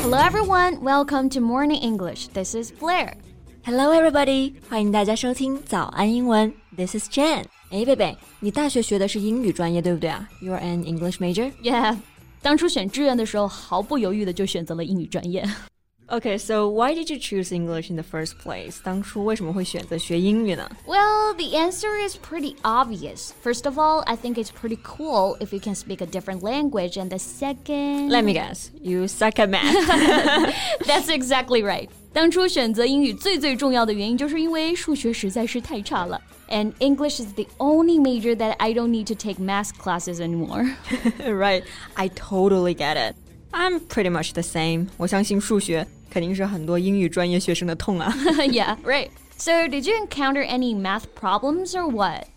Hello everyone, welcome to Morning English. This is Blair. Hello everybody，欢迎大家收听早安英文。This is Jen。哎，贝贝，你大学学的是英语专业，对不对啊？You're an English major. Yeah，当初选志愿的时候，毫不犹豫的就选择了英语专业。 Okay, so why did you choose English in the first place? 当初为什么会选择学英语呢? Well, the answer is pretty obvious. First of all, I think it's pretty cool if you can speak a different language. And the second. Let me guess, you suck at math. That's exactly right. 当初选择英语最最重要的原因，就是因为数学实在是太差了。And English is the only major that I don't need to take math classes anymore. right, I totally get it. I'm pretty much the same. 我相信数学肯定是很多英语专业学生的痛啊。yeah, right. So, did you encounter any math problems or what?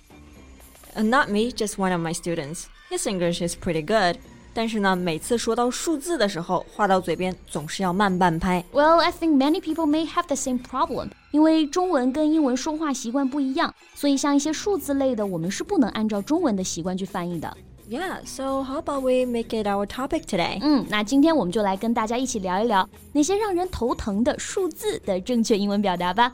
Uh, not me, just one of my students. His English is pretty good. 但是呢，每次说到数字的时候，话到嘴边总是要慢半拍。Well, I think many people may have the same problem. 因为中文跟英文说话习惯不一样，所以像一些数字类的，我们是不能按照中文的习惯去翻译的。 Yeah, so how about we make it our topic today? 嗯，那今天我们就来跟大家一起聊一聊那些让人头疼的数字的正确英文表达吧。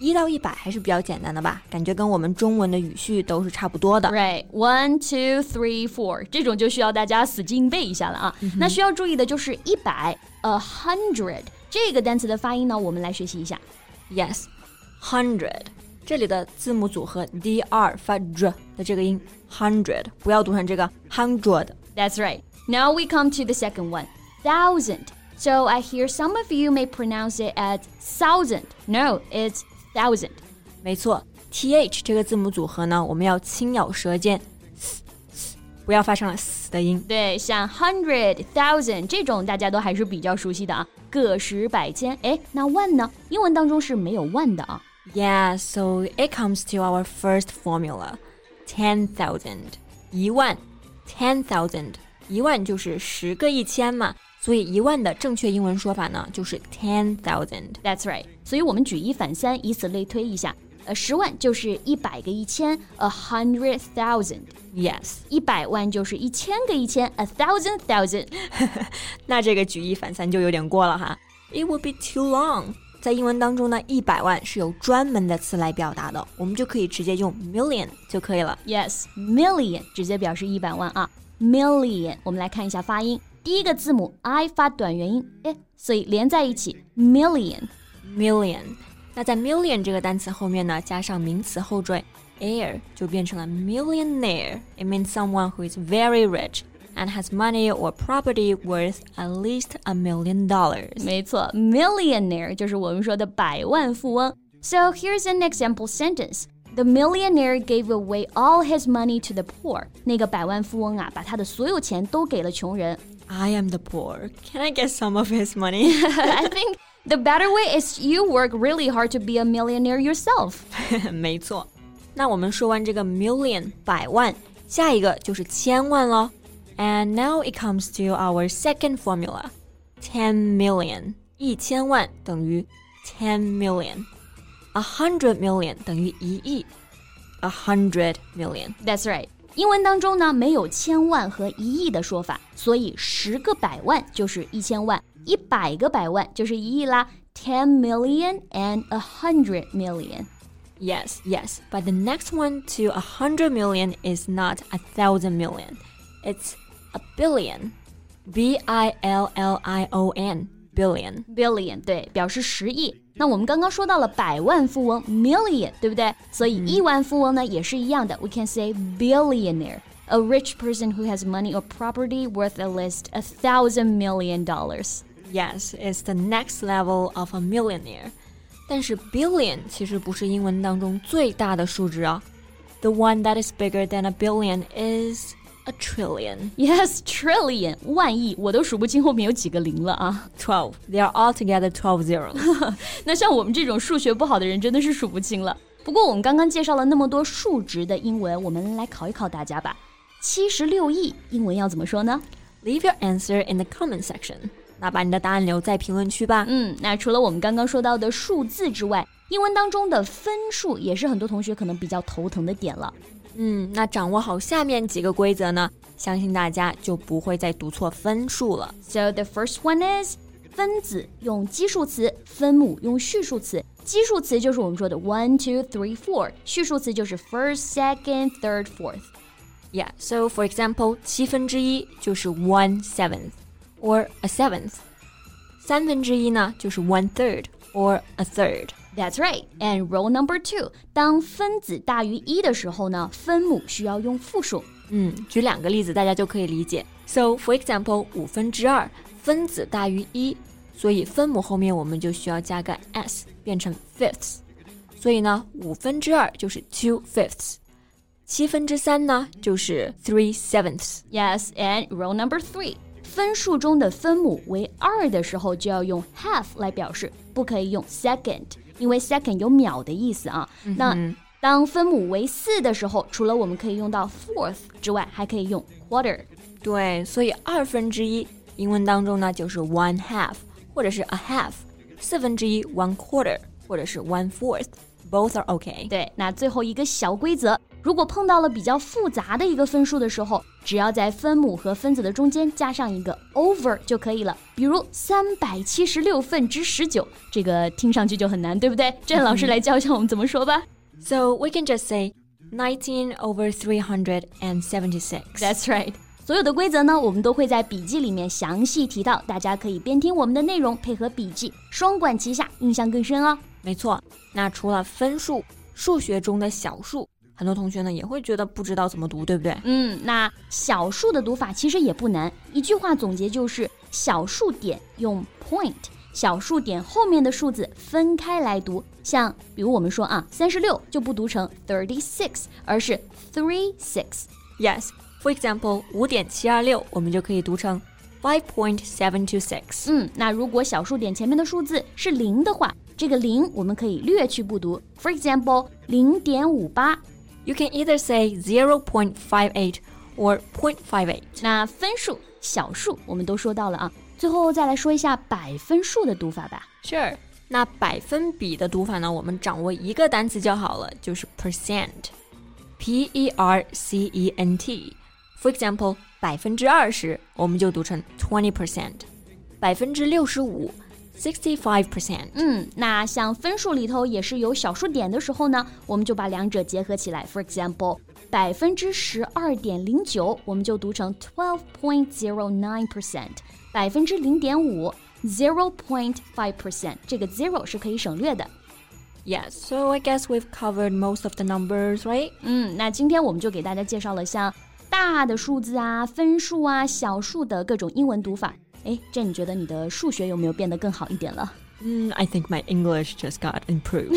一到一百还是比较简单的吧，感觉跟我们中文的语序都是差不多的。Right, one, two, three, four，这种就需要大家死记硬背一下了啊。那需要注意的就是一百，a hundred 这个单词的发音呢，我们来学习一下。Yes, hundred，这里的字母组合 d r 发 j 的这个音，hundred 不要读成这个 hundred。That's right. Now we come to the second one, thousand. So I hear some of you may pronounce it as thousand. No, it's thousand，没错，th 这个字母组合呢，我们要轻咬舌尖，不要发成了 s 的音。对，像 hundred、thousand 这种大家都还是比较熟悉的啊，个十百千。哎，那万呢？英文当中是没有万的啊。Yeah, so it comes to our first formula, ten thousand，一万，ten thousand，一万就是十个一千嘛。 所以一万的正确英文说法呢，就是 ten thousand。That's right。所以我们举一反三，以此类推一下。呃，十万就是一百个一千，a hundred thousand。Yes。一百万就是一千个一千，a thousand thousand。那这个举一反三就有点过了哈。It would be too long。在英文当中呢，一百万是有专门的词来表达的，我们就可以直接用 million 就可以了。Yes，million 直接表示一百万啊。Million，我们来看一下发音。第一个字母 i 发短元音，哎，所以连在一起 million million。那在 million 这个单词后面呢，加上名词后缀 air，就变成了 millionaire。It means someone who is very rich and has money or property worth at least a million dollars。没错，millionaire 就是我们说的百万富翁。So here's an example sentence. The millionaire gave away all his money to the poor. 那个百万富翁啊，把他的所有钱都给了穷人。 I am the poor. Can I get some of his money? I think the better way is you work really hard to be a millionaire yourself. 没错。那我们说完这个 million 百万，下一个就是千万了。And now it comes to our second formula. Ten million 一千万等于 ten million. A hundred million 等于一亿。A hundred million. That's right. 英文当中呢，没有千万和一亿的说法，所以十个百万就是一千万，一百个百万就是一亿啦。Ten million and a hundred million. Yes, yes, but the next one to a hundred million is not a thousand million. It's a billion. B I L L I O N. Billion. Billion 对，表示十亿。 那我们刚刚说到了百万富翁 million，对不对？所以亿万富翁呢也是一样的。We can say billionaire, a rich person who has money or property worth at least a thousand million dollars. Yes, it's the next level of a millionaire. 但是 billion 其实不是英文当中最大的数值啊。The one that is bigger than a billion is a trillion. Yes, trillion 万亿，我都数不清后面有几个零了啊。Twelve. They are all together twelve zeros. 那像我们这种数学不好的人，真的是数不清了。不过我们刚刚介绍了那么多数值的英文，我们来考一考大家吧。七十六亿英文要怎么说呢？Leave your answer in the comment section. 那把你的答案留在评论区吧。嗯，那除了我们刚刚说到的数字之外，英文当中的分数也是很多同学可能比较头疼的点了。嗯，那掌握好下面几个规则呢，相信大家就不会再读错分数了。So the first one is 分子用基数词，分母用序数词。基数词就是我们说的 one, two, three, four，序数词就是 first, second, third, fourth。Yeah, so for example, 七分之一就是 one seventh or a seventh。三分之一呢就是 one third or a third。That's right. And rule number two，当分子大于一的时候呢，分母需要用复数。嗯，举两个例子大家就可以理解。So for example，五分之二分子大于一，所以分母后面我们就需要加个 s，变成 fifths。所以呢，五分之二就是 two fifths。七分之三呢就是 three sevenths。 Yes, and rule number three，分数中的分母为二的时候就要用 half 来表示，不可以用 second， 因为 second 有秒的意思啊。那当分母为四的时候，除了我们可以用到 fourth 之外，还可以用 quarter。对，所以二分之一英文当中呢就是 one half 或者是 a half，四分之一 one quarter 或者是 one fourth，both are okay。对，那最后一个小规则，如果碰到了比较复杂的一个分数的时候，只要在分母和分子的中间加上一个 over 就可以了。比如三百七十六分之十九，这个听上去就很难，对不对？郑老师来教一下我们怎么说吧。So we can just say nineteen over three hundred and seventy-six. That's right。所有的规则呢，我们都会在笔记里面详细提到，大家可以边听我们的内容，配合笔记，双管齐下，印象更深哦。没错。那除了分数，数学中的小数，很多同学呢也会觉得不知道怎么读，对不对？嗯，那小数的读法其实也不难，一句话总结就是小数点用 point，小数点后面的数字分开来读。像比如我们说啊，三十六就不读成 thirty six，而是 three six。Yes. For example，五点七二六，我们就可以读成 five point seven two six。嗯，那如果小数点前面的数字是零的话，这个零我们可以略去不读。For example，零点五八。You can either say zero point five eight or point five eight. 那分数、小数我们都说到了啊，最后再来说一下百分数的读法吧。 Sure. 那百分比的读法呢？我们掌握一个单词就好了，就是 percent，p e r c e n t。For example，百分之二十，我们就读成 twenty percent。百分之六十五 ，sixty five percent。嗯，那像分数里头也是有小数点的时候呢，我们就把两者结合起来。For example，百分之十二点零九，我们就读成 twelve point zero nine percent。百分之零点五，zero point five percent。这个 zero 是可以省略的。Yes, so I guess we've covered most of the numbers, right? 嗯，那今天我们就给大家介绍了像大的数字啊、分数啊、小数的各种英文读法。哎，这你觉得你的数学有没有变得更好一点了？Mm, think my English just got improved.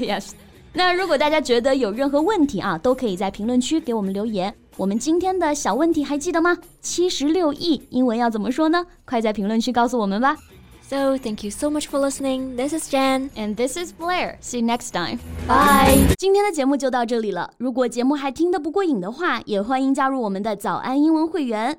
yes. 那如果大家觉得有任何问题啊，都可以在评论区给我们留言。我们今天的小问题还记得吗？七十六亿英文要怎么说呢？快在评论区告诉我们吧。So thank you so much for listening. This is Jan and this is Blair. See you next time. Bye. 今天的节目就到这里了。如果节目还听得不过瘾的话，也欢迎加入我们的早安英文会员。